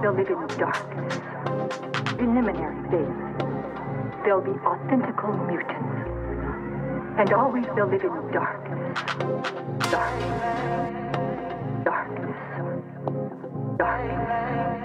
they'll live in darkness. Preliminary phase. They'll be authentical mutants. And always they'll live in darkness. Darkness. Darkness. Darkness.